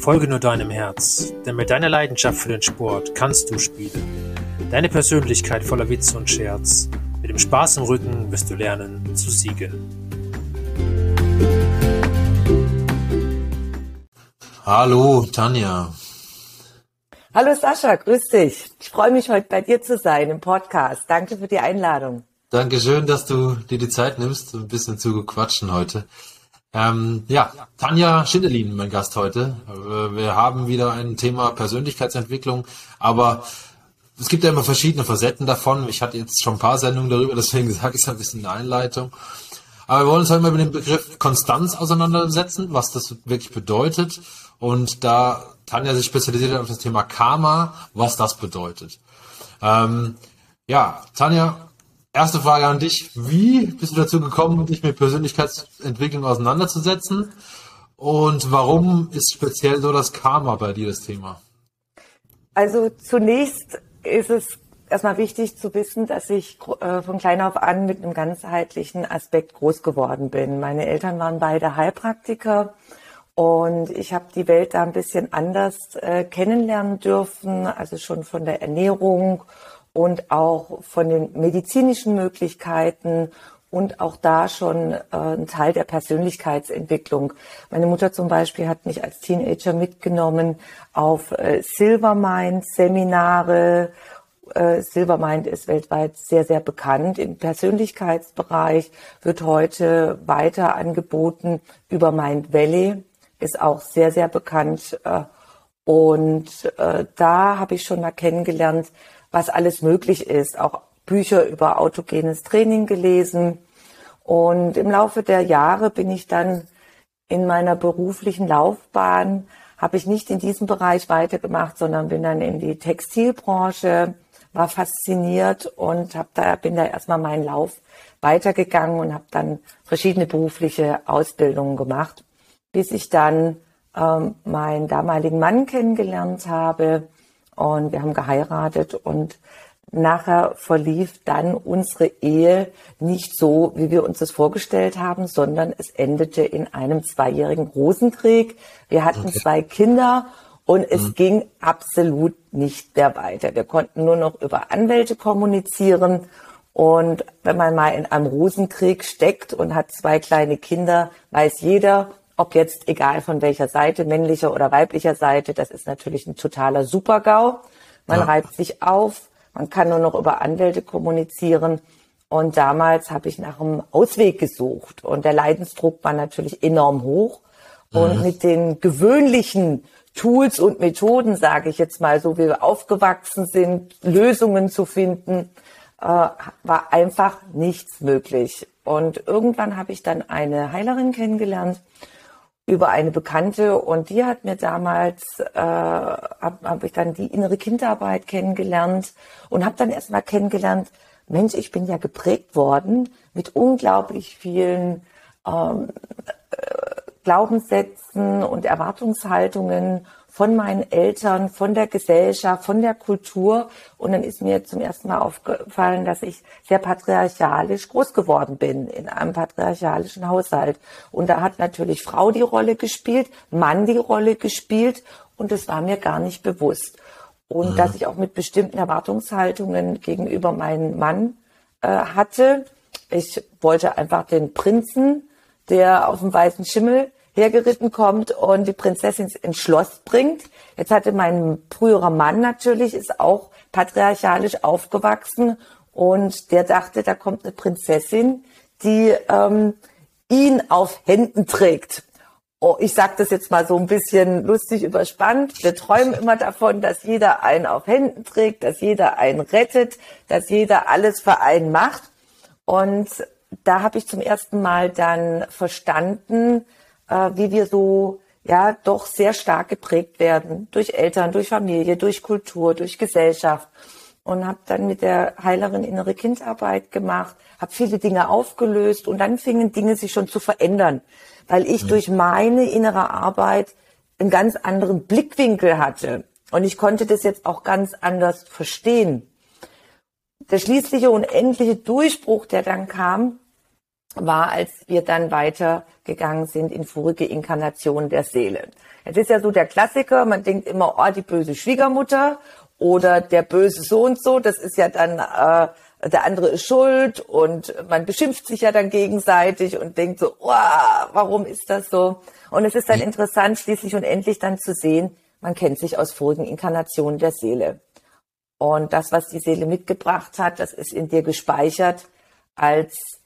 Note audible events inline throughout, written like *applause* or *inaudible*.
Folge nur deinem Herz, denn mit deiner Leidenschaft für den Sport kannst du spielen. Deine Persönlichkeit voller Witz und Scherz. Mit dem Spaß im Rücken wirst du lernen zu siegen. Hallo, Tanja. Hallo Sascha, grüß dich. Ich freue mich heute bei dir zu sein im Podcast. Danke für die Einladung. Dankeschön, dass du dir die Zeit nimmst, ein bisschen zu quatschen heute. Ähm, ja, Tanja Schindelin, mein Gast heute. Äh, wir haben wieder ein Thema Persönlichkeitsentwicklung, aber es gibt ja immer verschiedene Facetten davon. Ich hatte jetzt schon ein paar Sendungen darüber, *laughs* deswegen sage ich es ein bisschen in der Einleitung. Aber wir wollen uns heute mal mit dem Begriff Konstanz auseinandersetzen, was das wirklich bedeutet. Und da Tanja sich spezialisiert hat auf das Thema Karma, was das bedeutet. Ähm, ja, Tanja, Erste Frage an dich. Wie bist du dazu gekommen, dich mit Persönlichkeitsentwicklung auseinanderzusetzen? Und warum ist speziell so das Karma bei dir das Thema? Also zunächst ist es erstmal wichtig zu wissen, dass ich äh, von klein auf an mit einem ganzheitlichen Aspekt groß geworden bin. Meine Eltern waren beide Heilpraktiker und ich habe die Welt da ein bisschen anders äh, kennenlernen dürfen, also schon von der Ernährung und auch von den medizinischen Möglichkeiten und auch da schon äh, ein Teil der Persönlichkeitsentwicklung. Meine Mutter zum Beispiel hat mich als Teenager mitgenommen auf äh, Silvermind-Seminare. Äh, Silvermind ist weltweit sehr, sehr bekannt. Im Persönlichkeitsbereich wird heute weiter angeboten. Über Mind Valley ist auch sehr, sehr bekannt. Äh, und äh, da habe ich schon mal kennengelernt, was alles möglich ist. Auch Bücher über autogenes Training gelesen. Und im Laufe der Jahre bin ich dann in meiner beruflichen Laufbahn, habe ich nicht in diesem Bereich weitergemacht, sondern bin dann in die Textilbranche, war fasziniert und hab da, bin da erstmal meinen Lauf weitergegangen und habe dann verschiedene berufliche Ausbildungen gemacht, bis ich dann ähm, meinen damaligen Mann kennengelernt habe und wir haben geheiratet und nachher verlief dann unsere Ehe nicht so, wie wir uns das vorgestellt haben, sondern es endete in einem zweijährigen Rosenkrieg. Wir hatten okay. zwei Kinder und es mhm. ging absolut nicht mehr weiter. Wir konnten nur noch über Anwälte kommunizieren. Und wenn man mal in einem Rosenkrieg steckt und hat zwei kleine Kinder, weiß jeder, ob jetzt egal von welcher Seite, männlicher oder weiblicher Seite, das ist natürlich ein totaler Supergau. Man ja. reibt sich auf, man kann nur noch über Anwälte kommunizieren. Und damals habe ich nach einem Ausweg gesucht. Und der Leidensdruck war natürlich enorm hoch. Und mhm. mit den gewöhnlichen Tools und Methoden, sage ich jetzt mal, so wie wir aufgewachsen sind, Lösungen zu finden, äh, war einfach nichts möglich. Und irgendwann habe ich dann eine Heilerin kennengelernt über eine Bekannte. Und die hat mir damals, äh, habe hab ich dann die innere Kinderarbeit kennengelernt und habe dann erstmal kennengelernt, Mensch, ich bin ja geprägt worden mit unglaublich vielen ähm, äh, Glaubenssätzen und Erwartungshaltungen von meinen Eltern, von der Gesellschaft, von der Kultur. Und dann ist mir zum ersten Mal aufgefallen, dass ich sehr patriarchalisch groß geworden bin in einem patriarchalischen Haushalt. Und da hat natürlich Frau die Rolle gespielt, Mann die Rolle gespielt. Und das war mir gar nicht bewusst. Und mhm. dass ich auch mit bestimmten Erwartungshaltungen gegenüber meinem Mann äh, hatte. Ich wollte einfach den Prinzen, der auf dem weißen Schimmel hergeritten kommt und die Prinzessin ins Schloss bringt. Jetzt hatte mein früherer Mann natürlich, ist auch patriarchalisch aufgewachsen und der dachte, da kommt eine Prinzessin, die ähm, ihn auf Händen trägt. Oh, ich sage das jetzt mal so ein bisschen lustig überspannt. Wir träumen immer davon, dass jeder einen auf Händen trägt, dass jeder einen rettet, dass jeder alles für einen macht. Und da habe ich zum ersten Mal dann verstanden, äh, wie wir so ja doch sehr stark geprägt werden durch Eltern, durch Familie, durch Kultur, durch Gesellschaft und habe dann mit der Heilerin innere Kindarbeit gemacht, habe viele Dinge aufgelöst und dann fingen Dinge sich schon zu verändern, weil ich mhm. durch meine innere Arbeit einen ganz anderen Blickwinkel hatte und ich konnte das jetzt auch ganz anders verstehen. Der schließliche und endliche Durchbruch, der dann kam, war, als wir dann weitergegangen sind in vorige Inkarnationen der Seele. Jetzt ist ja so der Klassiker, man denkt immer, oh, die böse Schwiegermutter oder der böse so und so, das ist ja dann, äh, der andere ist schuld und man beschimpft sich ja dann gegenseitig und denkt so, oh, warum ist das so? Und es ist dann interessant, schließlich und endlich dann zu sehen, man kennt sich aus vorigen Inkarnationen der Seele. Und das, was die Seele mitgebracht hat, das ist in dir gespeichert als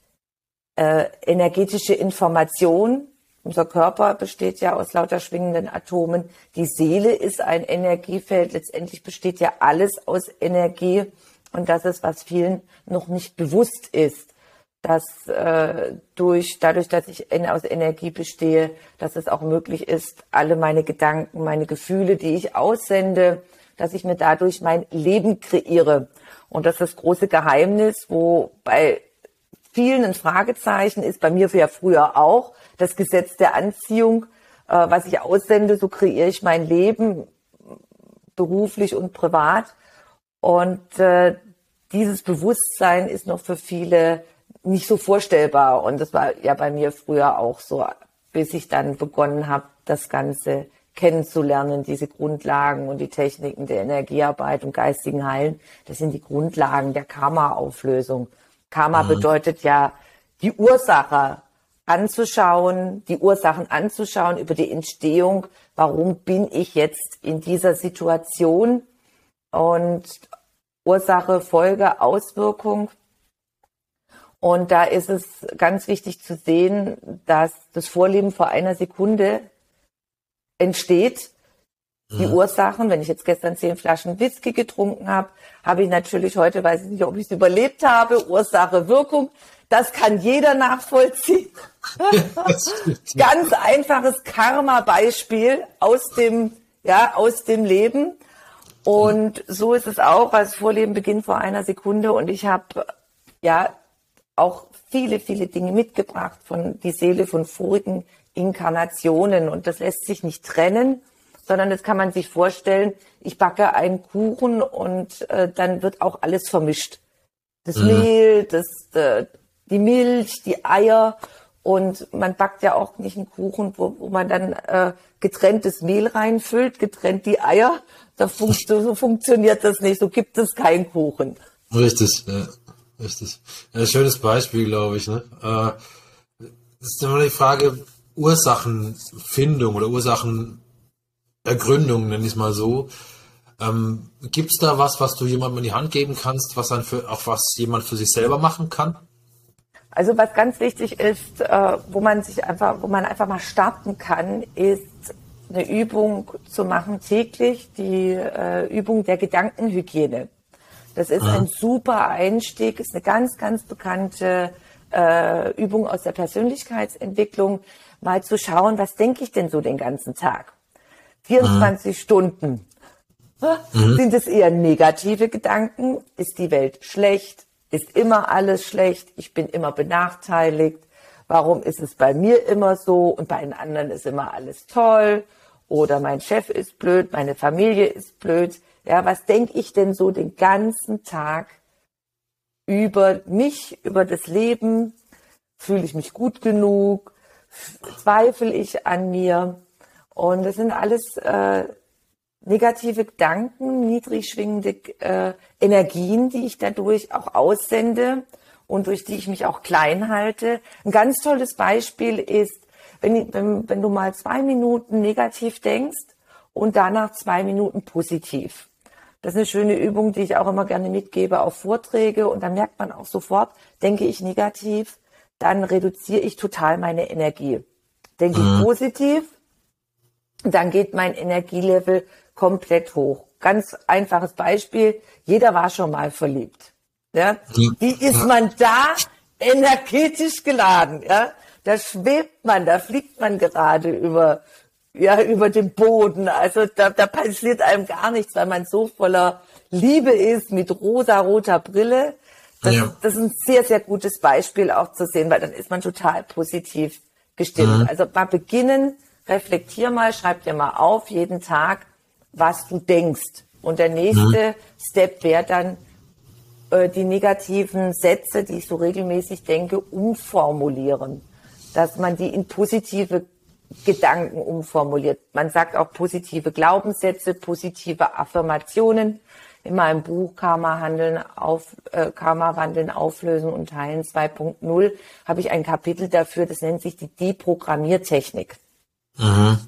äh, energetische Information. Unser Körper besteht ja aus lauter schwingenden Atomen. Die Seele ist ein Energiefeld. Letztendlich besteht ja alles aus Energie. Und das ist, was vielen noch nicht bewusst ist, dass äh, durch, dadurch, dass ich aus Energie bestehe, dass es auch möglich ist, alle meine Gedanken, meine Gefühle, die ich aussende, dass ich mir dadurch mein Leben kreiere. Und das ist das große Geheimnis, wo bei vielen ein Fragezeichen ist, bei mir ja früher auch, das Gesetz der Anziehung, äh, was ich aussende, so kreiere ich mein Leben beruflich und privat. Und äh, dieses Bewusstsein ist noch für viele nicht so vorstellbar. Und das war ja bei mir früher auch so, bis ich dann begonnen habe, das Ganze kennenzulernen, diese Grundlagen und die Techniken der Energiearbeit und geistigen Heilen. Das sind die Grundlagen der Karma-Auflösung. Karma mhm. bedeutet ja, die Ursache anzuschauen, die Ursachen anzuschauen über die Entstehung. Warum bin ich jetzt in dieser Situation? Und Ursache, Folge, Auswirkung. Und da ist es ganz wichtig zu sehen, dass das Vorleben vor einer Sekunde entsteht die mhm. Ursachen, wenn ich jetzt gestern zehn Flaschen Whisky getrunken habe, habe ich natürlich heute, weiß ich nicht, ob ich es überlebt habe, Ursache, Wirkung. Das kann jeder nachvollziehen. *laughs* Ganz einfaches Karma-Beispiel aus dem, ja, aus dem Leben. Und so ist es auch, als Vorleben beginnt vor einer Sekunde. Und ich habe, ja, auch viele, viele Dinge mitgebracht von die Seele von vorigen Inkarnationen. Und das lässt sich nicht trennen sondern das kann man sich vorstellen, ich backe einen Kuchen und äh, dann wird auch alles vermischt. Das mhm. Mehl, das, äh, die Milch, die Eier und man backt ja auch nicht einen Kuchen, wo, wo man dann äh, getrenntes Mehl reinfüllt, getrennt die Eier. Da funkt, *laughs* so funktioniert das nicht, so gibt es keinen Kuchen. Richtig, ja, richtig. Ja, schönes Beispiel, glaube ich. Ne? Äh, das ist immer die Frage, Ursachenfindung oder Ursachen Ergründung, nenne ich es mal so. Ähm, Gibt es da was, was du jemandem in die Hand geben kannst, was dann für, auch was jemand für sich selber machen kann? Also was ganz wichtig ist, äh, wo man sich einfach, wo man einfach mal starten kann, ist eine Übung zu machen täglich, die äh, Übung der Gedankenhygiene. Das ist ein super Einstieg, ist eine ganz, ganz bekannte äh, Übung aus der Persönlichkeitsentwicklung, mal zu schauen, was denke ich denn so den ganzen Tag? 24 mhm. Stunden. Mhm. Sind es eher negative Gedanken? Ist die Welt schlecht? Ist immer alles schlecht? Ich bin immer benachteiligt. Warum ist es bei mir immer so und bei den anderen ist immer alles toll? Oder mein Chef ist blöd, meine Familie ist blöd. Ja, was denke ich denn so den ganzen Tag über mich, über das Leben? Fühle ich mich gut genug? Zweifle ich an mir? Und das sind alles äh, negative Gedanken, niedrig schwingende äh, Energien, die ich dadurch auch aussende und durch die ich mich auch klein halte. Ein ganz tolles Beispiel ist, wenn, wenn, wenn du mal zwei Minuten negativ denkst und danach zwei Minuten positiv. Das ist eine schöne Übung, die ich auch immer gerne mitgebe auf Vorträge. Und da merkt man auch sofort, denke ich negativ, dann reduziere ich total meine Energie. Denke mhm. ich positiv, dann geht mein Energielevel komplett hoch. Ganz einfaches Beispiel. Jeder war schon mal verliebt. Ja? Wie ist man da energetisch geladen? Ja? Da schwebt man, da fliegt man gerade über, ja, über den Boden. Also da, da passiert einem gar nichts, weil man so voller Liebe ist mit rosa-roter Brille. Das, ja. das ist ein sehr, sehr gutes Beispiel auch zu sehen, weil dann ist man total positiv gestimmt. Mhm. Also mal beginnen, reflektier mal, schreib dir mal auf jeden Tag, was du denkst. Und der nächste mhm. Step wäre dann, äh, die negativen Sätze, die ich so regelmäßig denke, umformulieren. Dass man die in positive Gedanken umformuliert. Man sagt auch positive Glaubenssätze, positive Affirmationen. In meinem Buch Karma Handeln auf äh, Karma Wandeln Auflösen und Teilen 2.0 habe ich ein Kapitel dafür, das nennt sich die Deprogrammiertechnik. Mhm.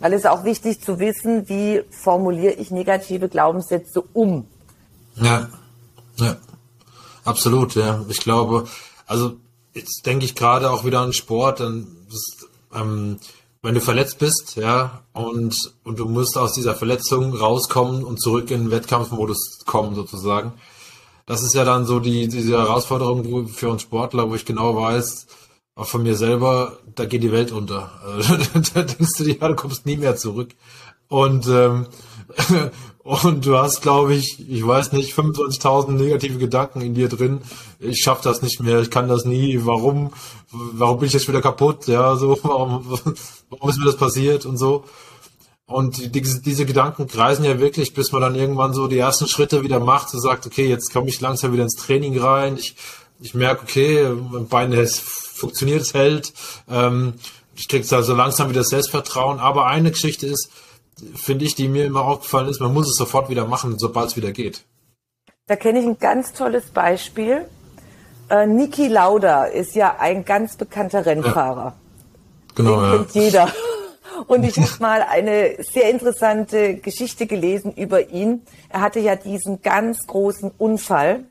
Weil es ist auch wichtig zu wissen, wie formuliere ich negative Glaubenssätze um. Ja, ja, absolut, ja. Ich glaube, also jetzt denke ich gerade auch wieder an Sport, dann ähm, wenn du verletzt bist, ja, und, und du musst aus dieser Verletzung rauskommen und zurück in den Wettkampfmodus kommen, sozusagen. Das ist ja dann so die, diese Herausforderung für uns Sportler, wo ich genau weiß, auch von mir selber, da geht die Welt unter. *laughs* da denkst du dir, ja, du kommst nie mehr zurück. Und, ähm, *laughs* und du hast, glaube ich, ich weiß nicht, 25.000 negative Gedanken in dir drin. Ich schaffe das nicht mehr, ich kann das nie. Warum? Warum bin ich jetzt wieder kaputt? Ja, so, *laughs* warum, warum ist mir das passiert und so. Und diese, diese Gedanken kreisen ja wirklich, bis man dann irgendwann so die ersten Schritte wieder macht und sagt, okay, jetzt komme ich langsam wieder ins Training rein. Ich, ich merke, okay, mein Bein ist, funktioniert, es hält. Ähm, ich kriege da so langsam wieder Selbstvertrauen. Aber eine Geschichte ist, finde ich, die mir immer aufgefallen ist, man muss es sofort wieder machen, sobald es wieder geht. Da kenne ich ein ganz tolles Beispiel. Äh, Niki Lauda ist ja ein ganz bekannter Rennfahrer. Ja. Genau, Den ja. kennt jeder. *laughs* Und ich habe mal eine sehr interessante Geschichte gelesen über ihn. Er hatte ja diesen ganz großen Unfall,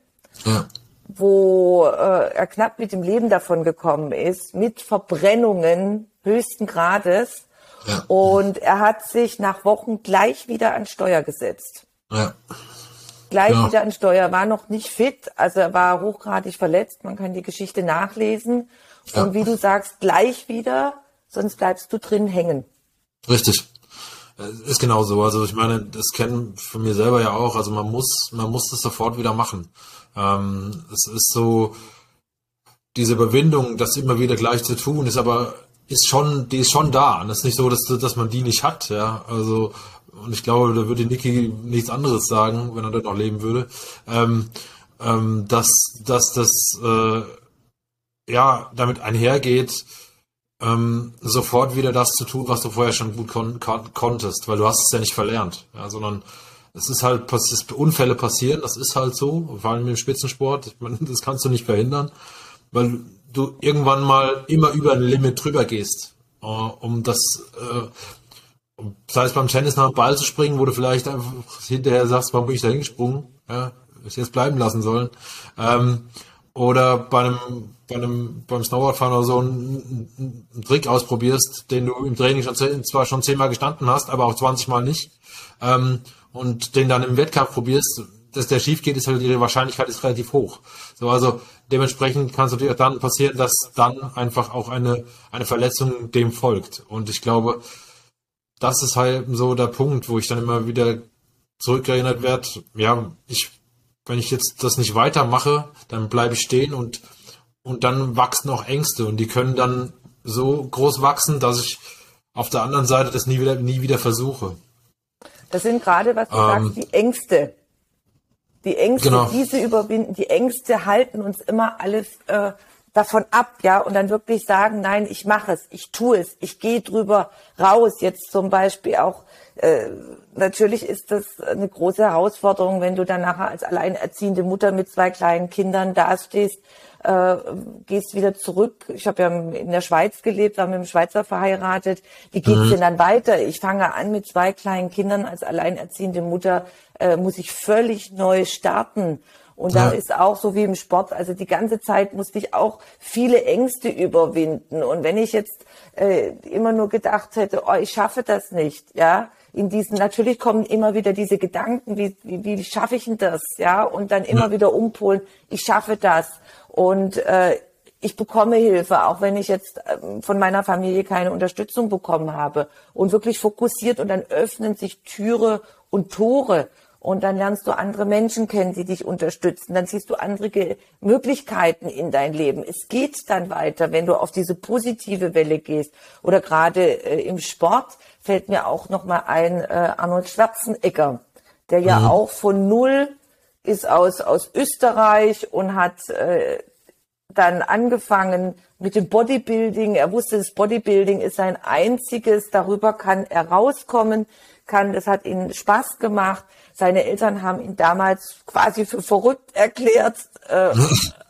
ja. Wo äh, er knapp mit dem Leben davon gekommen ist, mit Verbrennungen höchsten Grades. Ja. Und er hat sich nach Wochen gleich wieder an Steuer gesetzt. Ja. Gleich ja. wieder an Steuer, war noch nicht fit, also er war hochgradig verletzt, man kann die Geschichte nachlesen. Und wie du sagst, gleich wieder, sonst bleibst du drin hängen. Richtig. Ist genau so. Also ich meine, das kennen von mir selber ja auch. Also man muss, man muss das sofort wieder machen. Ähm, es ist so, diese Überwindung, das immer wieder gleich zu tun, ist aber ist schon, die ist schon da. Und es ist nicht so, dass, dass man die nicht hat, ja. Also, und ich glaube, da würde Niki nichts anderes sagen, wenn er dort noch leben würde. Ähm, ähm, dass, dass das äh, ja damit einhergeht, ähm, sofort wieder das zu tun, was du vorher schon gut kon kon konntest, weil du hast es ja nicht verlernt, ja, sondern es ist halt, es Unfälle passieren, das ist halt so, vor allem im Spitzensport, das kannst du nicht verhindern, weil du irgendwann mal immer über ein Limit drüber gehst, äh, um das, äh, sei es beim Tennis nach dem Ball zu springen, wo du vielleicht einfach hinterher sagst, warum bin ich da hingesprungen, ja, ich jetzt bleiben lassen sollen, ähm, oder bei einem, bei einem, beim Snowboardfahren oder so einen, einen, Trick ausprobierst, den du im Training schon zwar schon zehnmal gestanden hast, aber auch 20 Mal nicht, ähm, und den dann im Wettkampf probierst, dass der schief geht, ist halt die Wahrscheinlichkeit ist relativ hoch. So, also dementsprechend kann es natürlich auch dann passieren, dass dann einfach auch eine, eine Verletzung dem folgt. Und ich glaube, das ist halt so der Punkt, wo ich dann immer wieder zurückerinnert werde, ja, ich, wenn ich jetzt das nicht weitermache, dann bleibe ich stehen und, und dann wachsen auch Ängste und die können dann so groß wachsen, dass ich auf der anderen Seite das nie wieder, nie wieder versuche. Das sind gerade, was du ähm, sagst, die Ängste. Die Ängste, genau. diese überwinden, die Ängste halten uns immer alles äh, davon ab, ja, und dann wirklich sagen, nein, ich mache es, ich tue es, ich gehe drüber raus. Jetzt zum Beispiel auch, äh, natürlich ist das eine große Herausforderung, wenn du dann nachher als alleinerziehende Mutter mit zwei kleinen Kindern dastehst, äh, gehst wieder zurück. Ich habe ja in der Schweiz gelebt, war mit einem Schweizer verheiratet. Wie geht's mhm. denn dann weiter? Ich fange an mit zwei kleinen Kindern als alleinerziehende Mutter, äh, muss ich völlig neu starten. Und da ja. ist auch so wie im Sport, also die ganze Zeit musste ich auch viele Ängste überwinden. Und wenn ich jetzt äh, immer nur gedacht hätte, oh, ich schaffe das nicht, ja, in diesen, natürlich kommen immer wieder diese Gedanken, wie, wie, wie schaffe ich denn das, ja, und dann immer ja. wieder umpolen, ich schaffe das. Und äh, ich bekomme Hilfe, auch wenn ich jetzt ähm, von meiner Familie keine Unterstützung bekommen habe. Und wirklich fokussiert und dann öffnen sich Türe und Tore. Und dann lernst du andere Menschen kennen, die dich unterstützen. Dann siehst du andere Möglichkeiten in dein Leben. Es geht dann weiter, wenn du auf diese positive Welle gehst. Oder gerade äh, im Sport fällt mir auch noch mal ein äh, Arnold Schwarzenegger, der ja mhm. auch von null ist aus, aus Österreich und hat äh, dann angefangen mit dem Bodybuilding. Er wusste, das Bodybuilding ist sein einziges, darüber kann er rauskommen, kann, das hat ihm Spaß gemacht. Seine Eltern haben ihn damals quasi für verrückt erklärt, äh,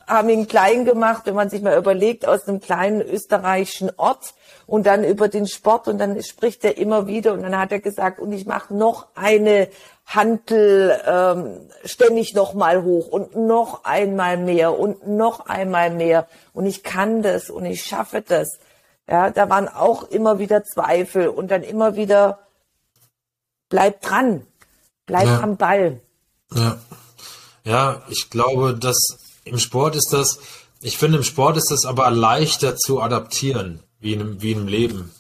haben ihn klein gemacht, wenn man sich mal überlegt, aus einem kleinen österreichischen Ort und dann über den Sport und dann spricht er immer wieder und dann hat er gesagt, und ich mache noch eine Handel ähm, ständig noch mal hoch und noch einmal mehr und noch einmal mehr und ich kann das und ich schaffe das. Ja, da waren auch immer wieder Zweifel und dann immer wieder bleib dran, bleib ja. am Ball. Ja. Ja, ich glaube, dass im Sport ist das, ich finde im Sport ist das aber leichter zu adaptieren, wie in, wie im Leben.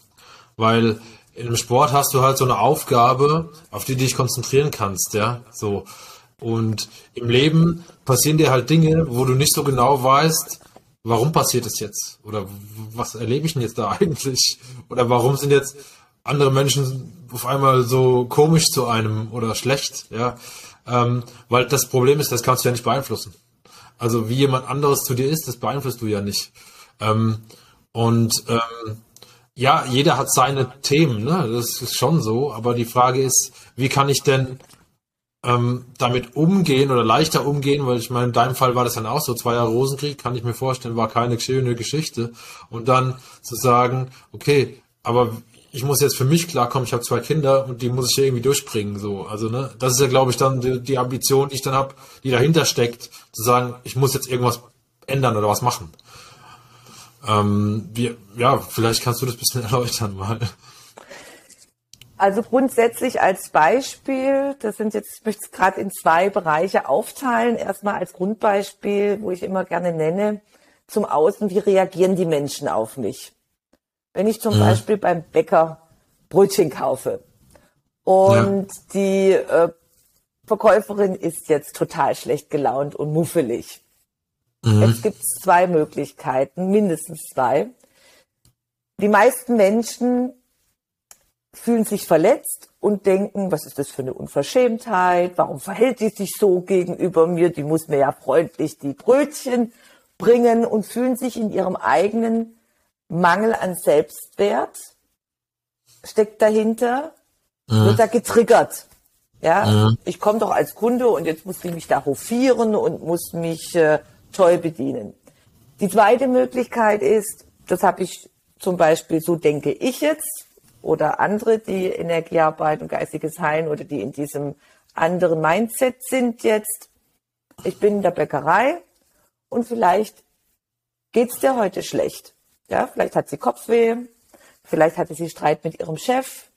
Weil einem Sport hast du halt so eine Aufgabe, auf die du dich konzentrieren kannst, ja, so. Und im Leben passieren dir halt Dinge, wo du nicht so genau weißt, warum passiert es jetzt? Oder was erlebe ich denn jetzt da *laughs* eigentlich? Oder warum sind jetzt andere Menschen auf einmal so komisch zu einem oder schlecht, ja? Ähm, weil das Problem ist, das kannst du ja nicht beeinflussen. Also wie jemand anderes zu dir ist, das beeinflusst du ja nicht. Ähm, und ähm, ja, jeder hat seine Themen, ne? das ist schon so. Aber die Frage ist, wie kann ich denn ähm, damit umgehen oder leichter umgehen, weil ich meine, in deinem Fall war das dann auch so, zwei Jahre Rosenkrieg, kann ich mir vorstellen, war keine schöne Geschichte. Und dann zu sagen, okay, aber ich muss jetzt für mich klarkommen, ich habe zwei Kinder und die muss ich irgendwie durchbringen. So. Also, ne, das ist ja, glaube ich, dann die, die Ambition, die ich dann habe, die dahinter steckt, zu sagen, ich muss jetzt irgendwas ändern oder was machen. Ähm, wie, ja, vielleicht kannst du das ein bisschen *laughs* erläutern mal. Also grundsätzlich als Beispiel, das sind jetzt, ich möchte es gerade in zwei Bereiche aufteilen. Erstmal als Grundbeispiel, wo ich immer gerne nenne, zum Außen, wie reagieren die Menschen auf mich? Wenn ich zum mhm. Beispiel beim Bäcker Brötchen kaufe und ja. die äh, Verkäuferin ist jetzt total schlecht gelaunt und muffelig, Mhm. Jetzt gibt es zwei Möglichkeiten, mindestens zwei. Die meisten Menschen fühlen sich verletzt und denken, was ist das für eine Unverschämtheit? Warum verhält die sich so gegenüber mir? Die muss mir ja freundlich die Brötchen bringen und fühlen sich in ihrem eigenen Mangel an Selbstwert, steckt dahinter, mhm. wird da getriggert. Ja, mhm. ich komme doch als Kunde und jetzt muss ich mich da hofieren und muss mich äh, toll bedienen. Die zweite Möglichkeit ist, das habe ich zum Beispiel, so denke ich jetzt, oder andere, die Energiearbeit und geistiges Heilen oder die in diesem anderen Mindset sind jetzt. Ich bin in der Bäckerei und vielleicht geht's dir heute schlecht. Ja, vielleicht hat sie Kopfweh, vielleicht hatte sie Streit mit ihrem Chef.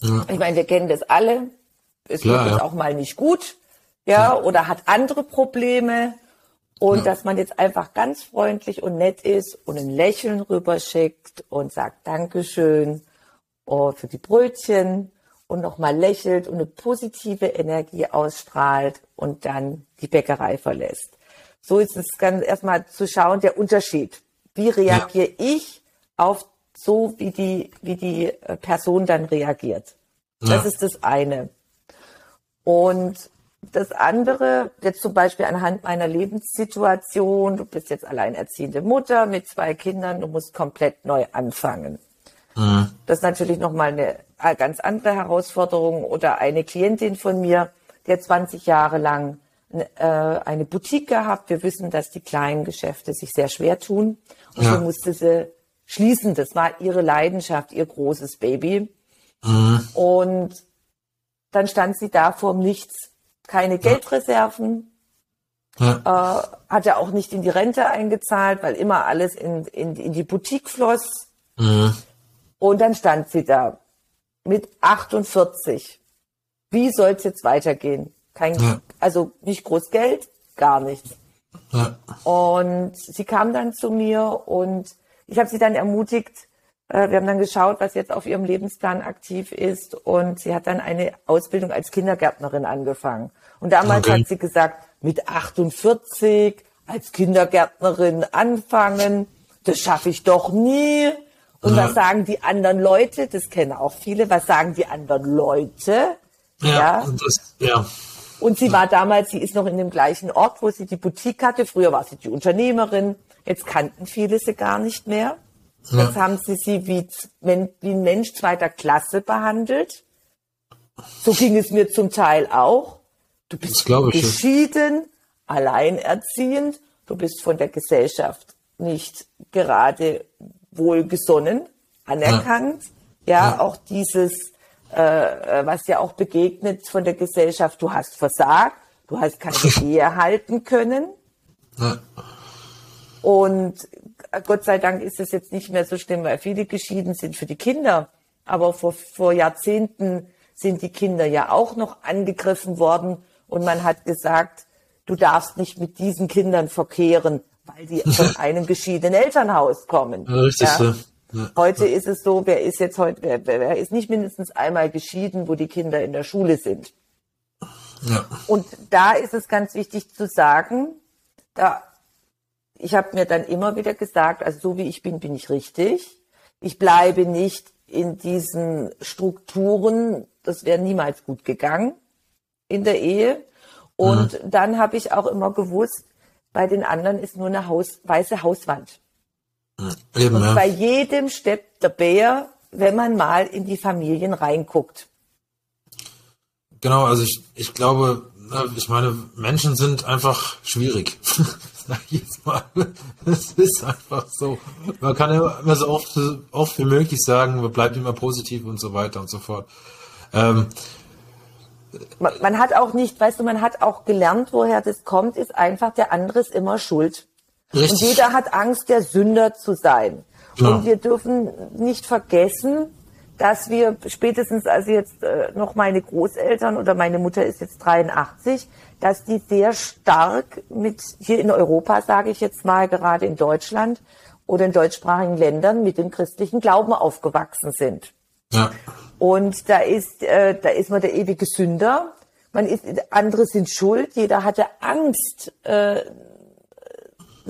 Ja. Ich meine, wir kennen das alle. Es Klar, geht ja. auch mal nicht gut. Ja, ja, oder hat andere Probleme und dass man jetzt einfach ganz freundlich und nett ist und ein Lächeln rüberschickt und sagt Dankeschön oh, für die Brötchen und nochmal lächelt und eine positive Energie ausstrahlt und dann die Bäckerei verlässt. So ist es ganz erstmal zu schauen, der Unterschied. Wie reagiere ja. ich auf so, wie die, wie die äh, Person dann reagiert? Ja. Das ist das eine. Und das andere, jetzt zum Beispiel anhand meiner Lebenssituation, du bist jetzt alleinerziehende Mutter mit zwei Kindern, du musst komplett neu anfangen. Mhm. Das ist natürlich nochmal eine äh, ganz andere Herausforderung. Oder eine Klientin von mir, die hat 20 Jahre lang eine Boutique gehabt. Wir wissen, dass die kleinen Geschäfte sich sehr schwer tun. Und ja. so musste sie schließen. Das war ihre Leidenschaft, ihr großes Baby. Mhm. Und dann stand sie da vor Nichts keine Geldreserven, ja. äh, hat er auch nicht in die Rente eingezahlt, weil immer alles in, in, in die Boutique floss. Mhm. Und dann stand sie da mit 48. Wie soll es jetzt weitergehen? Kein, ja. Also nicht groß Geld, gar nichts. Ja. Und sie kam dann zu mir und ich habe sie dann ermutigt, äh, wir haben dann geschaut, was jetzt auf ihrem Lebensplan aktiv ist und sie hat dann eine Ausbildung als Kindergärtnerin angefangen. Und damals okay. hat sie gesagt, mit 48 als Kindergärtnerin anfangen, das schaffe ich doch nie. Und ja. was sagen die anderen Leute? Das kennen auch viele. Was sagen die anderen Leute? Ja, ja. Das, ja. Und sie war damals, sie ist noch in dem gleichen Ort, wo sie die Boutique hatte. Früher war sie die Unternehmerin. Jetzt kannten viele sie gar nicht mehr. Ja. Jetzt haben sie sie wie, wie ein Mensch zweiter Klasse behandelt. So ging es mir zum Teil auch. Du bist geschieden, alleinerziehend. Du bist von der Gesellschaft nicht gerade wohlgesonnen, anerkannt. Ja, ja, ja. auch dieses, äh, was ja auch begegnet von der Gesellschaft, du hast versagt, du hast keine *laughs* Ehe halten können. Ja. Und Gott sei Dank ist es jetzt nicht mehr so schlimm, weil viele geschieden sind für die Kinder. Aber vor, vor Jahrzehnten sind die Kinder ja auch noch angegriffen worden und man hat gesagt, du darfst nicht mit diesen Kindern verkehren, weil die *laughs* von einem geschiedenen Elternhaus kommen. Ja, richtig ja. so. Ja. Heute ist es so, wer ist jetzt heute, wer, wer ist nicht mindestens einmal geschieden, wo die Kinder in der Schule sind. Ja. Und da ist es ganz wichtig zu sagen, da ich habe mir dann immer wieder gesagt, also so wie ich bin, bin ich richtig. Ich bleibe nicht in diesen Strukturen, das wäre niemals gut gegangen in der Ehe. Und mhm. dann habe ich auch immer gewusst, bei den anderen ist nur eine Haus, weiße Hauswand. Eben, und bei jedem steppt der Bär, wenn man mal in die Familien reinguckt. Genau, also ich, ich glaube, ich meine, Menschen sind einfach schwierig. *laughs* Sag ich jetzt mal. Es ist einfach so. Man kann immer so oft, oft wie möglich sagen, man bleibt immer positiv und so weiter und so fort. Ähm, man, man, hat auch nicht, weißt du, man hat auch gelernt, woher das kommt, ist einfach, der andere ist immer schuld. Richtig. Und jeder hat Angst, der Sünder zu sein. Ja. Und wir dürfen nicht vergessen, dass wir spätestens als jetzt äh, noch meine Großeltern oder meine Mutter ist jetzt 83, dass die sehr stark mit hier in Europa, sage ich jetzt mal, gerade in Deutschland oder in deutschsprachigen Ländern mit dem christlichen Glauben aufgewachsen sind. Ja. Und da ist, äh, da ist man der ewige Sünder. Man ist, andere sind schuld. Jeder hatte Angst, äh,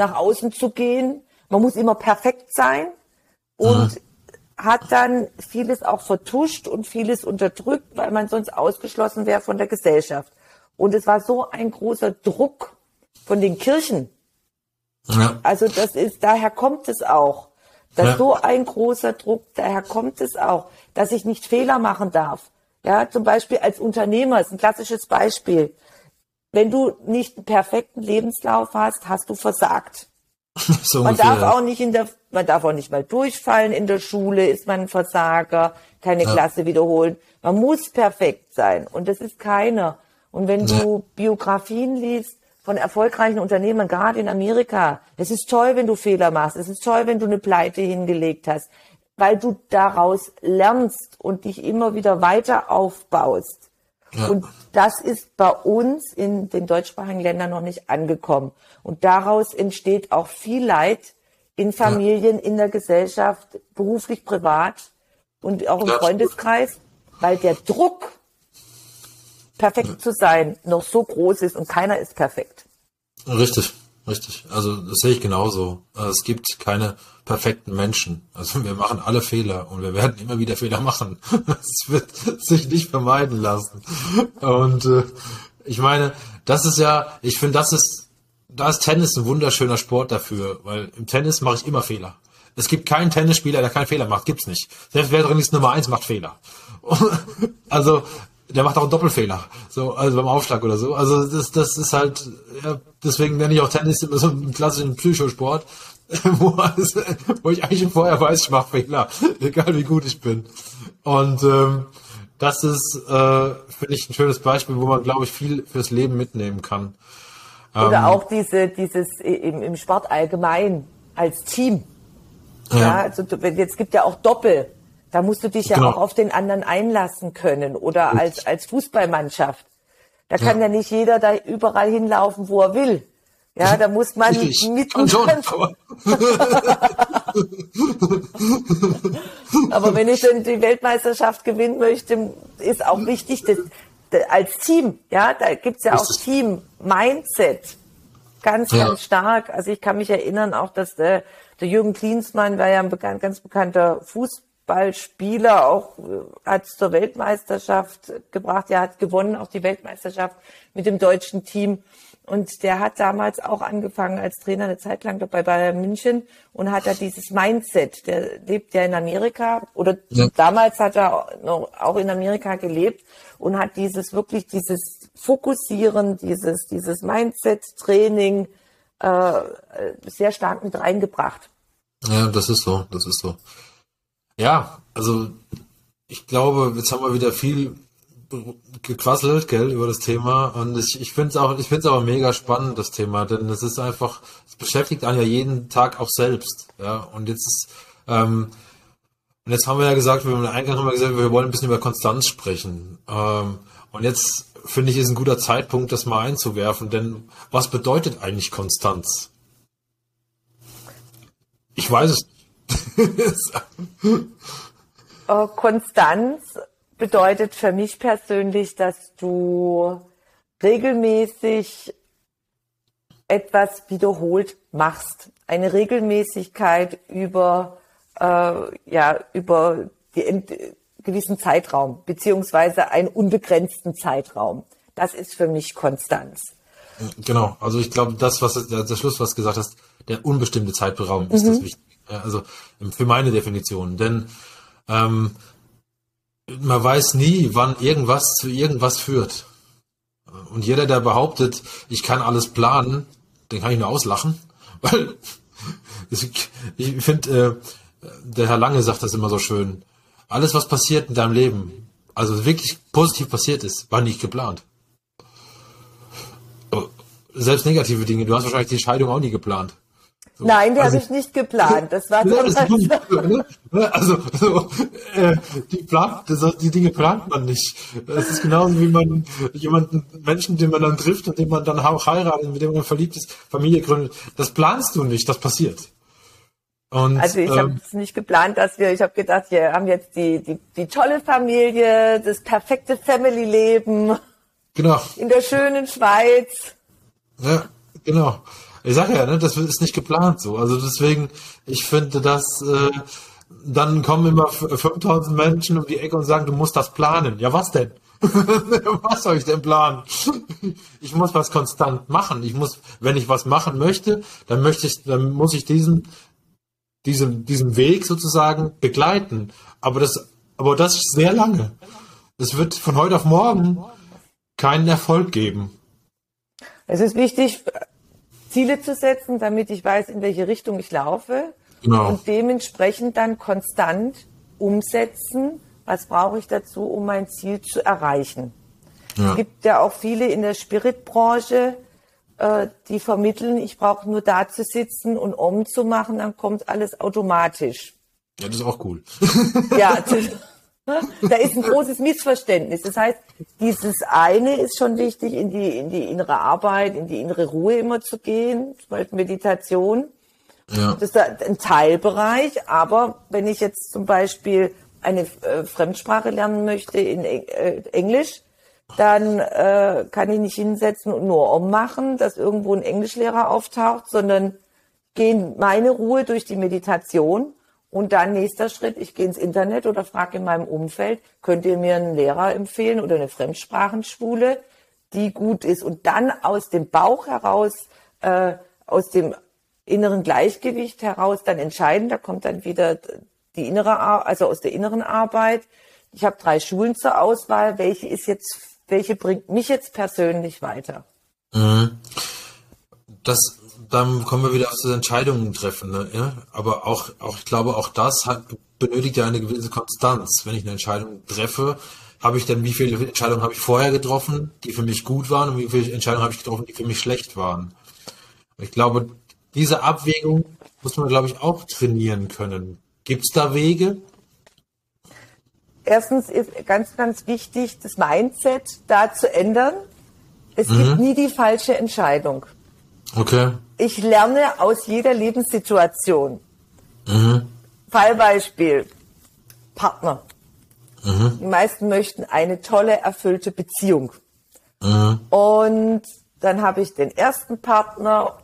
nach außen zu gehen. Man muss immer perfekt sein. Und mhm hat dann vieles auch vertuscht und vieles unterdrückt, weil man sonst ausgeschlossen wäre von der Gesellschaft. Und es war so ein großer Druck von den Kirchen. Ja. Also das ist, daher kommt es auch. Dass ja. so ein großer Druck, daher kommt es auch, dass ich nicht Fehler machen darf. Ja, zum Beispiel als Unternehmer ist ein klassisches Beispiel. Wenn du nicht einen perfekten Lebenslauf hast, hast du versagt. *laughs* So man darf auch nicht in der, man darf auch nicht mal durchfallen in der Schule, ist man ein Versager, keine ja. Klasse wiederholen. Man muss perfekt sein und das ist keiner. Und wenn ja. du Biografien liest von erfolgreichen Unternehmern, gerade in Amerika, es ist toll, wenn du Fehler machst, es ist toll, wenn du eine Pleite hingelegt hast, weil du daraus lernst und dich immer wieder weiter aufbaust. Ja. Und das ist bei uns in den deutschsprachigen Ländern noch nicht angekommen. Und daraus entsteht auch viel Leid in Familien, ja. in der Gesellschaft, beruflich, privat und auch im ja. Freundeskreis, weil der Druck, perfekt zu sein, noch so groß ist und keiner ist perfekt. Richtig. Richtig. Also das sehe ich genauso. Also, es gibt keine perfekten Menschen. Also wir machen alle Fehler und wir werden immer wieder Fehler machen. *laughs* Es wird sich nicht vermeiden lassen. Und äh, ich meine, das ist ja, ich finde, das ist, da ist Tennis ein wunderschöner Sport dafür, weil im Tennis mache ich immer Fehler. Es gibt keinen Tennisspieler, der keinen Fehler macht. Gibt's nicht. Selbst wer drin ist Nummer eins macht Fehler. *laughs* also der macht auch einen Doppelfehler, so also beim Aufschlag oder so. Also das, das ist halt, ja, deswegen nenne ich auch Tennis immer so einen klassischen Psychosport, *laughs* wo, alles, wo ich eigentlich vorher weiß, ich mache Fehler, *laughs* egal wie gut ich bin. Und ähm, das ist, äh, finde ich, ein schönes Beispiel, wo man, glaube ich, viel fürs Leben mitnehmen kann. Oder ähm, auch diese, dieses im, im Sport allgemein als Team. Ja, ja also jetzt gibt ja auch Doppel. Da musst du dich ja genau. auch auf den anderen einlassen können oder als, als Fußballmannschaft. Da kann ja. ja nicht jeder da überall hinlaufen, wo er will. Ja, da muss man ich, mit. Kann schon, aber. *laughs* aber wenn ich dann die Weltmeisterschaft gewinnen möchte, ist auch wichtig, dass, als Team, ja, da gibt's ja auch Team-Mindset. Ganz, ja. ganz stark. Also ich kann mich erinnern auch, dass der, der Jürgen Klinsmann war ja ein bekannt, ganz bekannter Fußballer. Fußballspieler, auch äh, hat es zur Weltmeisterschaft gebracht. Er hat gewonnen, auch die Weltmeisterschaft mit dem deutschen Team. Und der hat damals auch angefangen als Trainer eine Zeit lang bei Bayern München und hat da dieses Mindset. Der lebt ja in Amerika oder ja. damals hat er noch auch in Amerika gelebt und hat dieses wirklich dieses Fokussieren, dieses dieses Mindset-Training äh, sehr stark mit reingebracht. Ja, das ist so, das ist so. Ja, also ich glaube, jetzt haben wir wieder viel gequasselt, gell, über das Thema. Und ich, ich finde es auch, ich finde es aber mega spannend, das Thema, denn es ist einfach, es beschäftigt einen ja jeden Tag auch selbst. Ja, und jetzt ist, ähm, und jetzt haben wir ja gesagt, wir haben Eingang haben wir gesagt, wir wollen ein bisschen über Konstanz sprechen. Ähm, und jetzt finde ich, ist ein guter Zeitpunkt, das mal einzuwerfen, denn was bedeutet eigentlich Konstanz? Ich weiß es. Äh, Konstanz bedeutet für mich persönlich, dass du regelmäßig etwas wiederholt machst. Eine Regelmäßigkeit über, äh, ja, über die gewissen Zeitraum, beziehungsweise einen unbegrenzten Zeitraum. Das ist für mich Konstanz. Genau, also ich glaube, das, was der, der Schluss, was du gesagt hast, der unbestimmte Zeitraum ist mhm. das Wichtige. Also für meine Definition. Denn ähm, man weiß nie, wann irgendwas zu irgendwas führt. Und jeder, der behauptet, ich kann alles planen, den kann ich nur auslachen. *laughs* Weil ich finde, äh, der Herr Lange sagt das immer so schön. Alles, was passiert in deinem Leben, also wirklich positiv passiert ist, war nicht geplant. Selbst negative Dinge. Du hast wahrscheinlich die Scheidung auch nie geplant. So. Nein, die also, habe ich nicht geplant. Das war ja, das *laughs* ne? Also, so, äh, die, plant, das, die Dinge plant man nicht. Es ist genauso wie man jemanden, Menschen, den man dann trifft und den man dann auch heiratet, mit dem man verliebt ist, Familie gründet. Das planst du nicht, das passiert. Und, also ich ähm, habe es nicht geplant, dass wir, ich habe gedacht, wir haben jetzt die, die, die tolle Familie, das perfekte Family-Leben. Genau. In der schönen Schweiz. Ja, genau. Ich sage ja, ne, das ist nicht geplant so. Also deswegen, ich finde, dass äh, dann kommen immer 5000 Menschen um die Ecke und sagen, du musst das planen. Ja, was denn? *laughs* was soll ich denn planen? ich muss was konstant machen. Ich muss, wenn ich was machen möchte, dann möchte ich, dann muss ich diesen, diesen, diesen Weg sozusagen begleiten. Aber das, aber das ist sehr lange. Es wird von heute auf morgen keinen Erfolg geben. Es ist wichtig, Ziele zu setzen, damit ich weiß, in welche Richtung ich laufe. Genau. Und dementsprechend dann konstant umsetzen, was brauche ich dazu, um mein Ziel zu erreichen. Ja. Es gibt ja auch viele in der Spiritbranche, äh, die vermitteln, ich brauche nur da zu sitzen und um zu machen, dann kommt alles automatisch. Ja, das ist auch cool. ja, *laughs* da ist ein großes Missverständnis. Das heißt, dieses eine ist schon wichtig, in die, in die innere Arbeit, in die innere Ruhe immer zu gehen, zum Beispiel Meditation. Ja. Das ist ein Teilbereich, aber wenn ich jetzt zum Beispiel eine äh, Fremdsprache lernen möchte in äh, Englisch, dann äh, kann ich nicht hinsetzen und nur ummachen, dass irgendwo ein Englischlehrer auftaucht, sondern gehen meine Ruhe durch die Meditation und dann nächster Schritt, ich gehe ins Internet oder frage in meinem Umfeld, könnt ihr mir einen Lehrer empfehlen oder eine Fremdsprachenschule, die gut ist. Und dann aus dem Bauch heraus, äh, aus dem inneren Gleichgewicht heraus dann entscheiden. Da kommt dann wieder die innere, also aus der inneren Arbeit. Ich habe drei Schulen zur Auswahl. Welche ist jetzt, welche bringt mich jetzt persönlich weiter? Mhm. Das dann kommen wir wieder auf das Entscheidungen treffen. Ne? Ja? Aber auch, auch, ich glaube, auch das hat, benötigt ja eine gewisse Konstanz. Wenn ich eine Entscheidung treffe, habe ich dann, wie viele Entscheidungen habe ich vorher getroffen, die für mich gut waren und wie viele Entscheidungen habe ich getroffen, die für mich schlecht waren. Ich glaube, diese Abwägung muss man, glaube ich, auch trainieren können. Gibt es da Wege? Erstens ist ganz, ganz wichtig, das Mindset da zu ändern. Es mhm. gibt nie die falsche Entscheidung. Okay ich lerne aus jeder Lebenssituation. Mhm. Fallbeispiel. Partner. Mhm. Die meisten möchten eine tolle, erfüllte Beziehung. Mhm. Und dann habe ich den ersten Partner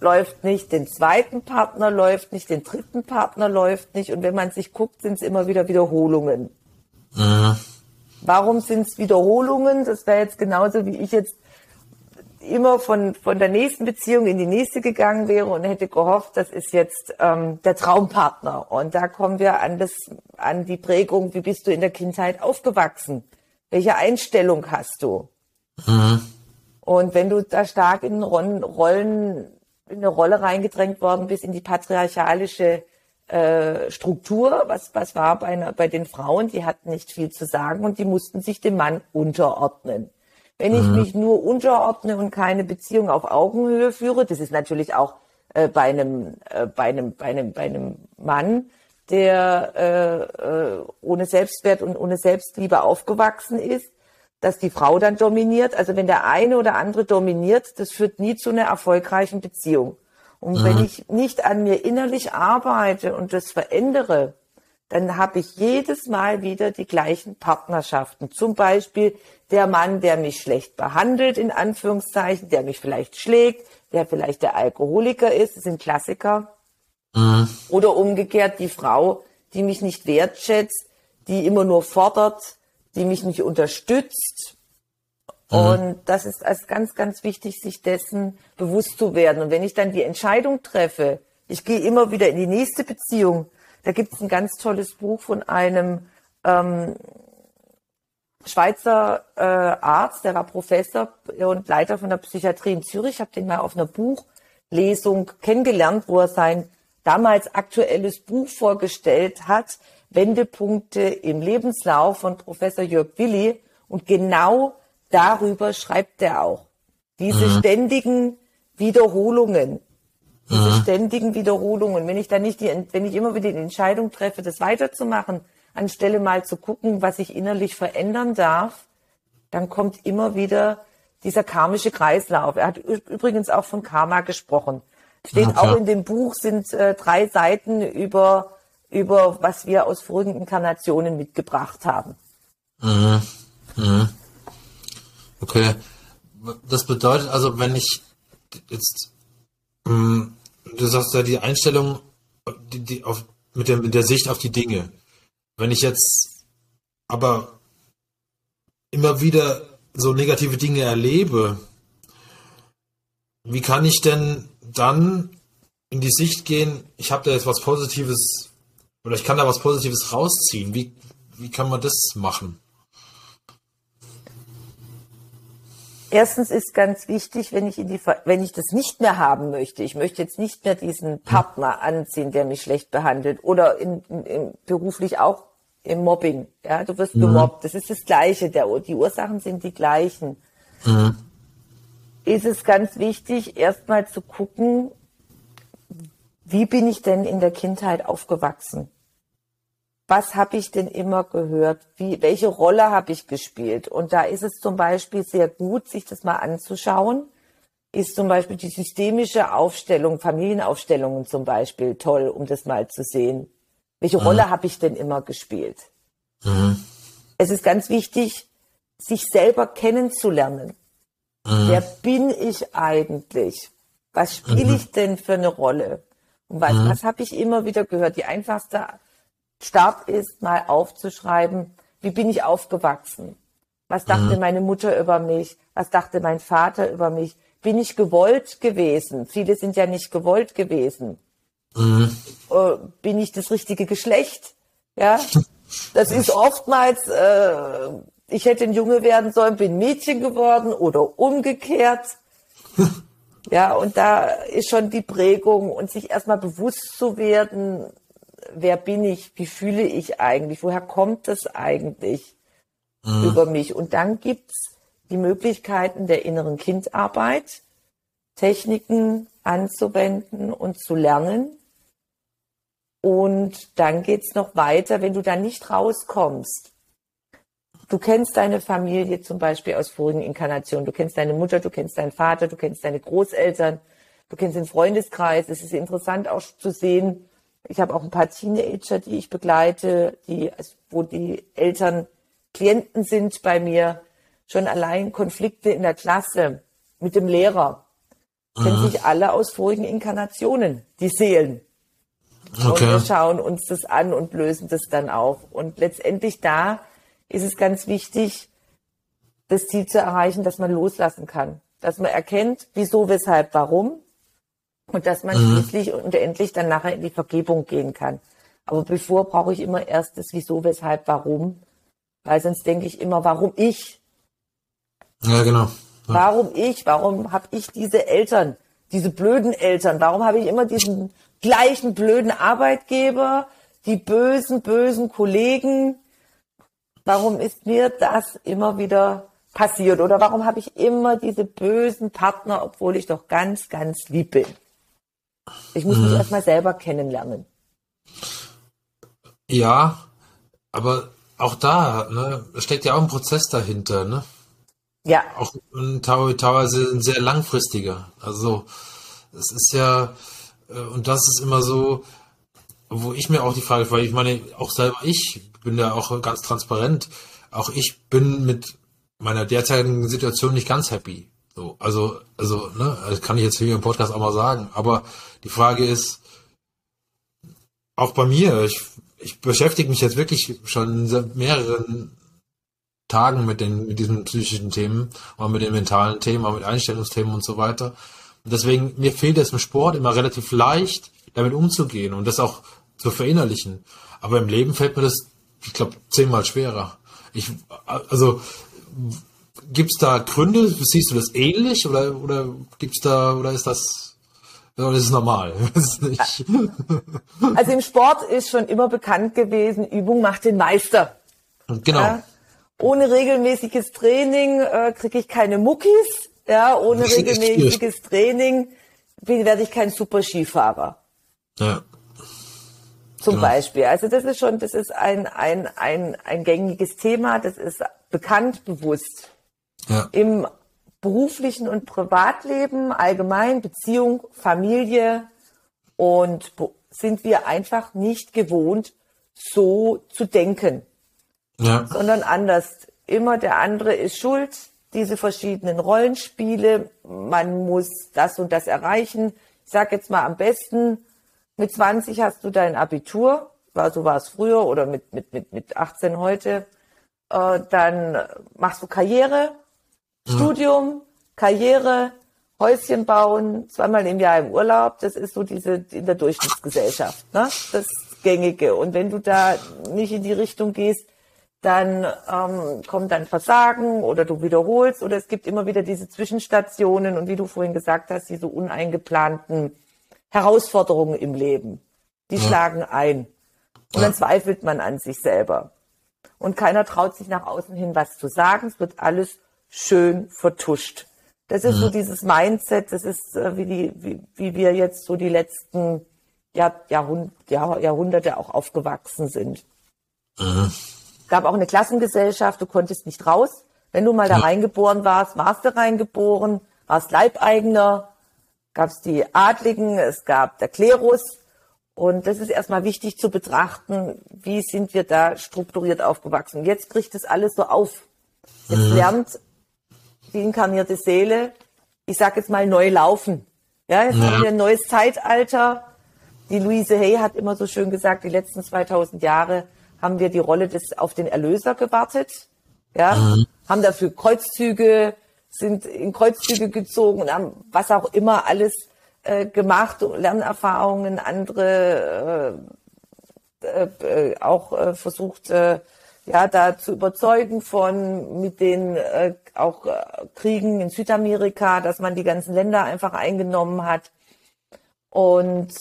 läuft nicht, den zweiten Partner läuft nicht, den dritten Partner läuft nicht. Und wenn man sich guckt, sind es immer wieder Wiederholungen. Mhm. Warum sind es Wiederholungen? Das wäre jetzt genauso, wie ich jetzt immer von, von der nächsten Beziehung in die nächste gegangen wäre und hätte gehofft, das ist jetzt ähm, der Traumpartner. Und da kommen wir an, das, an die Prägung, wie bist du in der Kindheit aufgewachsen? Welche Einstellung hast du? Mhm. Und wenn du da stark in Rollen, in eine Rolle reingedrängt worden bist, in die patriarchalische äh, Struktur, was, was war bei, einer, bei den Frauen, die hatten nicht viel zu sagen und die mussten sich dem Mann unterordnen. Wenn ich mhm. mich nur unterordne und keine Beziehung auf Augenhöhe führe, das ist natürlich auch äh, bei, einem, äh, bei, einem, bei, einem, bei einem Mann, der äh, äh, ohne Selbstwert und ohne Selbstliebe aufgewachsen ist, dass die Frau dann dominiert. Also wenn der eine oder andere dominiert, das führt nie zu einer erfolgreichen Beziehung. Und mhm. wenn ich nicht an mir innerlich arbeite und das verändere, dann habe ich jedes Mal wieder die gleichen Partnerschaften. Zum Beispiel der Mann, der mich schlecht behandelt, in Anführungszeichen, der mich vielleicht schlägt, der vielleicht der Alkoholiker ist, das sind Klassiker. Mhm. Oder umgekehrt die Frau, die mich nicht wertschätzt, die immer nur fordert, die mich nicht unterstützt. Mhm. Und das ist als ganz, ganz wichtig, sich dessen bewusst zu werden. Und wenn ich dann die Entscheidung treffe, ich gehe immer wieder in die nächste Beziehung, da gibt es ein ganz tolles Buch von einem ähm, Schweizer äh, Arzt, der war Professor und Leiter von der Psychiatrie in Zürich. Ich habe den mal auf einer Buchlesung kennengelernt, wo er sein damals aktuelles Buch vorgestellt hat, Wendepunkte im Lebenslauf von Professor Jörg Willi. Und genau darüber schreibt er auch. Diese mhm. ständigen Wiederholungen, diese mhm. ständigen Wiederholungen. Wenn ich dann nicht die, wenn ich immer wieder die Entscheidung treffe, das weiterzumachen, anstelle mal zu gucken, was ich innerlich verändern darf, dann kommt immer wieder dieser karmische Kreislauf. Er hat übrigens auch von Karma gesprochen. Steht okay. auch in dem Buch, sind äh, drei Seiten über, über was wir aus vorigen Inkarnationen mitgebracht haben. Mhm. Mhm. Okay. Das bedeutet also, wenn ich jetzt Mm, du sagst ja die Einstellung die, die auf, mit, der, mit der Sicht auf die Dinge. Wenn ich jetzt aber immer wieder so negative Dinge erlebe, wie kann ich denn dann in die Sicht gehen, ich habe da jetzt was Positives oder ich kann da was Positives rausziehen? Wie, wie kann man das machen? Erstens ist ganz wichtig, wenn ich in die, wenn ich das nicht mehr haben möchte, ich möchte jetzt nicht mehr diesen Partner anziehen, der mich schlecht behandelt oder in, in, in beruflich auch im Mobbing. Ja, du wirst mhm. gemobbt. Das ist das Gleiche. Der, die Ursachen sind die gleichen. Mhm. Ist es ganz wichtig, erstmal zu gucken, wie bin ich denn in der Kindheit aufgewachsen? Was habe ich denn immer gehört? Wie, welche Rolle habe ich gespielt? Und da ist es zum Beispiel sehr gut, sich das mal anzuschauen. Ist zum Beispiel die systemische Aufstellung, Familienaufstellungen zum Beispiel toll, um das mal zu sehen. Welche mhm. Rolle habe ich denn immer gespielt? Mhm. Es ist ganz wichtig, sich selber kennenzulernen. Mhm. Wer bin ich eigentlich? Was spiele mhm. ich denn für eine Rolle? Und was, mhm. was habe ich immer wieder gehört? Die einfachste Start ist, mal aufzuschreiben, wie bin ich aufgewachsen? Was dachte mhm. meine Mutter über mich? Was dachte mein Vater über mich? Bin ich gewollt gewesen? Viele sind ja nicht gewollt gewesen. Mhm. Äh, bin ich das richtige Geschlecht? Ja, *laughs* das ist oftmals, äh, ich hätte ein Junge werden sollen, bin Mädchen geworden oder umgekehrt. *laughs* ja, und da ist schon die Prägung und sich erstmal bewusst zu werden, wer bin ich, wie fühle ich eigentlich, woher kommt das eigentlich mhm. über mich? Und dann gibt's die Möglichkeiten der inneren Kindarbeit, Techniken anzuwenden und zu lernen. Und dann geht's noch weiter, wenn du da nicht rauskommst. Du kennst deine Familie zum Beispiel aus vorigen Inkarnationen. Du kennst deine Mutter, du kennst deinen Vater, du kennst deine Großeltern, du kennst den Freundeskreis. Es ist interessant auch zu sehen, ich habe auch ein paar Teenager, die ich begleite, die, wo die Eltern Klienten sind bei mir. Schon allein Konflikte in der Klasse mit dem Lehrer. kennen sich alle aus vorigen Inkarnationen, die Seelen. Und Okay. wir schauen uns das an und lösen das dann auf. Und letztendlich da ist es ganz wichtig, das Ziel zu erreichen, dass man loslassen kann. Dass man erkennt, wieso, weshalb, warum. Und dass man schließlich und endlich dann nachher in die Vergebung gehen kann. Aber bevor brauche ich immer erst das wieso, weshalb, warum. Weil sonst denke ich immer, warum ich? Ja, genau. Warum ich? Warum habe ich diese Eltern, diese blöden Eltern? Warum habe ich immer diesen gleichen blöden Arbeitgeber, die bösen, bösen Kollegen? Warum ist mir das immer wieder passiert? Oder warum habe ich immer diese bösen Partner, obwohl ich doch ganz, ganz lieb bin? Ich muss mich erstmal selber kennenlernen. Ja, aber auch da, ne, steckt ja auch ein Prozess dahinter, ne? Ja, Auch teilweise ein sehr langfristiger. Also es ist ja, äh, und das ist immer so, wo ich mir auch die Frage, weil ich meine, auch selber ich bin ja auch ganz transparent, auch ich bin mit meiner derzeitigen Situation nicht ganz happy. So, also, also, ne, das kann ich jetzt hier im Podcast auch mal sagen. Aber die Frage ist, auch bei mir, ich, ich beschäftige mich jetzt wirklich schon seit mehreren Tagen mit den, mit diesen psychischen Themen, auch mit den mentalen Themen, mit Einstellungsthemen und so weiter. Und deswegen, mir fehlt es im Sport immer relativ leicht, damit umzugehen und das auch zu verinnerlichen. Aber im Leben fällt mir das, ich glaube, zehnmal schwerer. Ich, also, gibt's da Gründe? Siehst du das ähnlich oder, oder gibt's da, oder ist das, oder ist es normal? *laughs* Es also im Sport ist schon immer bekannt gewesen, Übung macht den Meister. Genau. Ja. Ohne regelmäßiges Training äh, kriege ich keine Muckis. Ja, ohne regelmäßiges Training bin- werde ich kein super Skifahrer. Ja. Zum Genau. Beispiel. Also das ist schon, das ist ein, ein, ein, ein gängiges Thema, das ist bekannt, bewusst. Ja. Im beruflichen und Privatleben, allgemein, Beziehung, Familie und sind wir einfach nicht gewohnt, so zu denken. Ja. sondern anders. Immer der andere ist schuld, diese verschiedenen Rollenspiele, man muss das und das erreichen. Ich sag jetzt mal am besten, mit 20 hast du dein Abitur, war, so war es früher oder mit, mit, mit, mit 18 heute, äh, dann machst du Karriere, Studium, Karriere, Häuschen bauen, zweimal im Jahr im Urlaub, das ist so diese in der Durchschnittsgesellschaft, ne? das Gängige. Und wenn du da nicht in die Richtung gehst, dann ähm, kommt dann Versagen oder du wiederholst oder es gibt immer wieder diese Zwischenstationen und wie du vorhin gesagt hast, diese uneingeplanten Herausforderungen im Leben, die schlagen ein. Und dann zweifelt man an sich selber. Und keiner traut sich nach außen hin was zu sagen. Es wird alles schön vertuscht. Das ist so dieses Mindset, das ist äh, wie, die, wie, wie wir jetzt so die letzten Jahr, Jahrhund, Jahr, Jahrhunderte auch aufgewachsen sind. gab auch eine Klassengesellschaft, du konntest nicht raus. Wenn du mal da reingeboren warst, warst du reingeboren, warst Leibeigener, gab es die Adligen, es gab der Klerus. Und das ist erstmal wichtig zu betrachten, wie sind wir da strukturiert aufgewachsen. Jetzt bricht das alles so auf. Jetzt lernt die inkarnierte Seele, ich sag jetzt mal, neu laufen. Ja, jetzt haben wir ein neues Zeitalter. Die Louise Hay hat immer so schön gesagt, die letzten 2000 Jahre haben wir die Rolle des auf den Erlöser gewartet. Ja, haben dafür Kreuzzüge, sind in Kreuzzüge gezogen und haben was auch immer alles äh, gemacht, Lernerfahrungen, andere äh, äh, auch äh, versucht, äh, ja, da zu überzeugen von mit den äh, auch äh, Kriegen in Südamerika, dass man die ganzen Länder einfach eingenommen hat. Und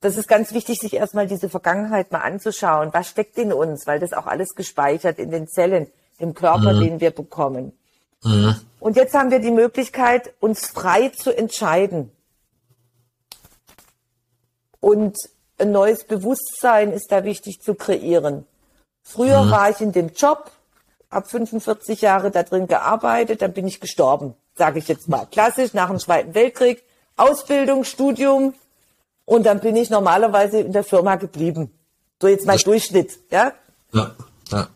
das ist ganz wichtig, sich erstmal diese Vergangenheit mal anzuschauen. Was steckt in uns? Weil das auch alles gespeichert in den Zellen, im Körper, den wir bekommen. Und jetzt haben wir die Möglichkeit, uns frei zu entscheiden. Und ein neues Bewusstsein ist da wichtig zu kreieren. Früher war ich in dem Job, habe 45 Jahre da drin gearbeitet, dann bin ich gestorben, sage ich jetzt mal. Klassisch nach dem Zweiten Weltkrieg, Ausbildung, Studium und dann bin ich normalerweise in der Firma geblieben. So jetzt mein Durchschnitt, ja. Ja. Ja.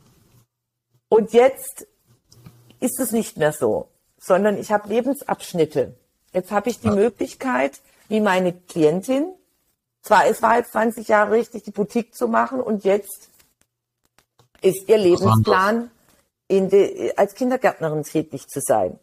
Und jetzt ist es nicht mehr so, sondern ich habe Lebensabschnitte. Jetzt habe ich die ja. Möglichkeit, wie meine Klientin, zwar es war jetzt 20 Jahre richtig, die Boutique zu machen und jetzt ist ihr Lebensplan, in de, als Kindergärtnerin tätig zu sein.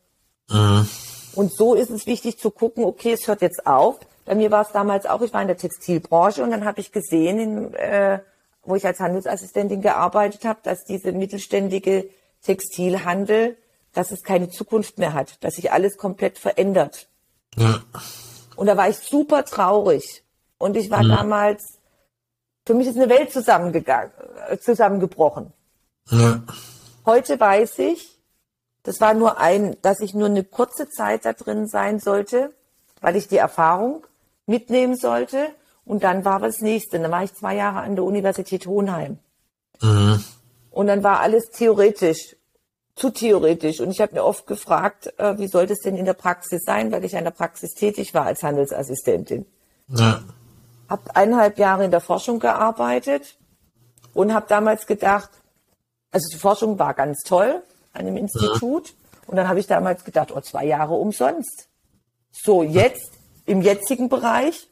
Mhm. Und so ist es wichtig zu gucken, okay, es hört jetzt auf. Bei mir war es damals auch, ich war in der Textilbranche und dann habe ich gesehen, in, äh, wo ich als Handelsassistentin gearbeitet habe, dass diese mittelständige Textilhandel, dass es keine Zukunft mehr hat, dass sich alles komplett verändert. Ja. Und da war ich super traurig. Und ich war mhm. damals, für mich ist eine Welt zusammengegangen, zusammengebrochen. Ja. Heute weiß ich, das war nur ein, dass ich nur eine kurze Zeit da drin sein sollte, weil ich die Erfahrung mitnehmen sollte. Und dann war das nächste. Dann war ich zwei Jahre an der Universität Hohenheim. Mhm. Und dann war alles theoretisch, zu theoretisch. Und ich habe mir oft gefragt, äh, wie sollte es denn in der Praxis sein, weil ich in der Praxis tätig war als Handelsassistentin. Ja. Hab eineinhalb Jahre in der Forschung gearbeitet und habe damals gedacht, also die Forschung war ganz toll an dem Institut. Ja. Und dann habe ich damals gedacht, oh, zwei Jahre umsonst. So, jetzt, im jetzigen Bereich,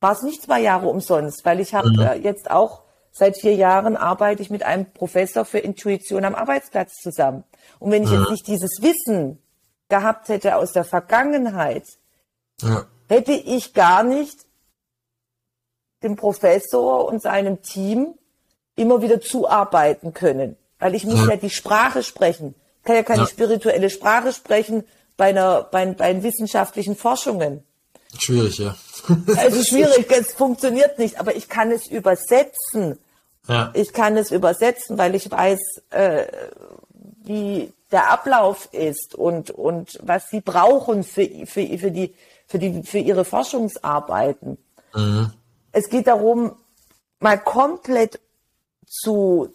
war es nicht zwei Jahre umsonst, weil ich habe ja. äh, jetzt auch seit vier Jahren arbeite ich mit einem Professor für Intuition am Arbeitsplatz zusammen. Und wenn ich ja. jetzt nicht dieses Wissen gehabt hätte aus der Vergangenheit, ja. hätte ich gar nicht dem Professor und seinem Team immer wieder zuarbeiten können. Weil ich muss ja, ja die Sprache sprechen. Ich kann ja keine ja. spirituelle Sprache sprechen bei einer, bei, bei wissenschaftlichen Forschungen. Schwierig, ja. *laughs* Also schwierig, es funktioniert nicht, aber ich kann es übersetzen. Ja. Ich kann es übersetzen, weil ich weiß, äh, wie der Ablauf ist und, und was sie brauchen für, für, für, die, für, die, für ihre Forschungsarbeiten. Mhm. Es geht darum, mal komplett zu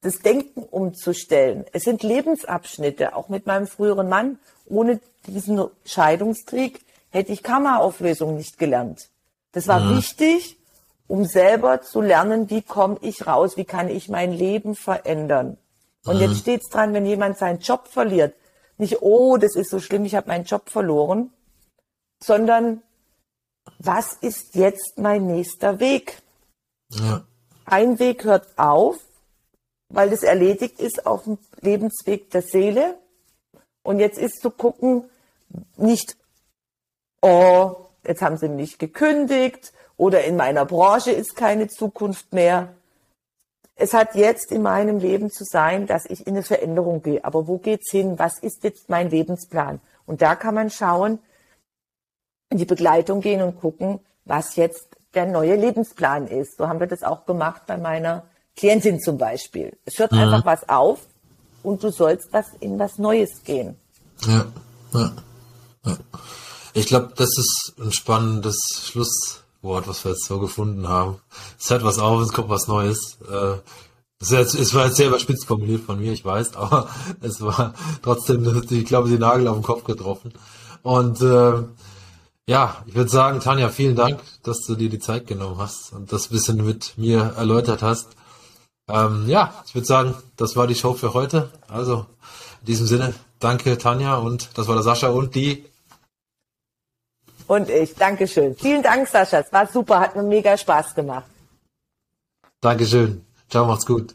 das Denken umzustellen. Es sind Lebensabschnitte, auch mit meinem früheren Mann. Ohne diesen Scheidungskrieg hätte ich Karma-Auflösung nicht gelernt. Das war mhm. wichtig, um selber zu lernen, wie komme ich raus, wie kann ich mein Leben verändern. Und mhm. jetzt steht es dran, wenn jemand seinen Job verliert, nicht, oh, das ist so schlimm, ich habe meinen Job verloren, sondern was ist jetzt mein nächster Weg? Ja. Ein Weg hört auf, weil das erledigt ist auf dem Lebensweg der Seele. Und jetzt ist zu gucken, nicht, oh, jetzt haben sie mich gekündigt oder in meiner Branche ist keine Zukunft mehr. Es hat jetzt in meinem Leben zu sein, dass ich in eine Veränderung gehe. Aber wo geht's hin? Was ist jetzt mein Lebensplan? Und da kann man schauen, in die Begleitung gehen und gucken, was jetzt der neue Lebensplan ist. So haben wir das auch gemacht bei meiner Klientin zum Beispiel. Es hört mhm. einfach was auf und du sollst was in was Neues gehen. Ja, ja, ja. Ich glaube, das ist ein spannendes Schlusswort, was wir jetzt so gefunden haben. Es hört was auf, es kommt was Neues. Äh, es, war jetzt sehr überspitzt formuliert von mir, ich weiß, *laughs* aber es war trotzdem, ich glaube, die Nagel auf den Kopf getroffen. Und äh, ja, ich würde sagen, Tanja, vielen Dank, dass du dir die Zeit genommen hast und das bisschen mit mir erläutert hast. Ähm, ja, ich würde sagen, das war die Show für heute. Also, in diesem Sinne, danke Tanja und das war der Sascha und die. Und ich, Dankeschön. Vielen Dank, Sascha. Es war super, hat mir mega Spaß gemacht. Dankeschön. Ciao, macht's gut.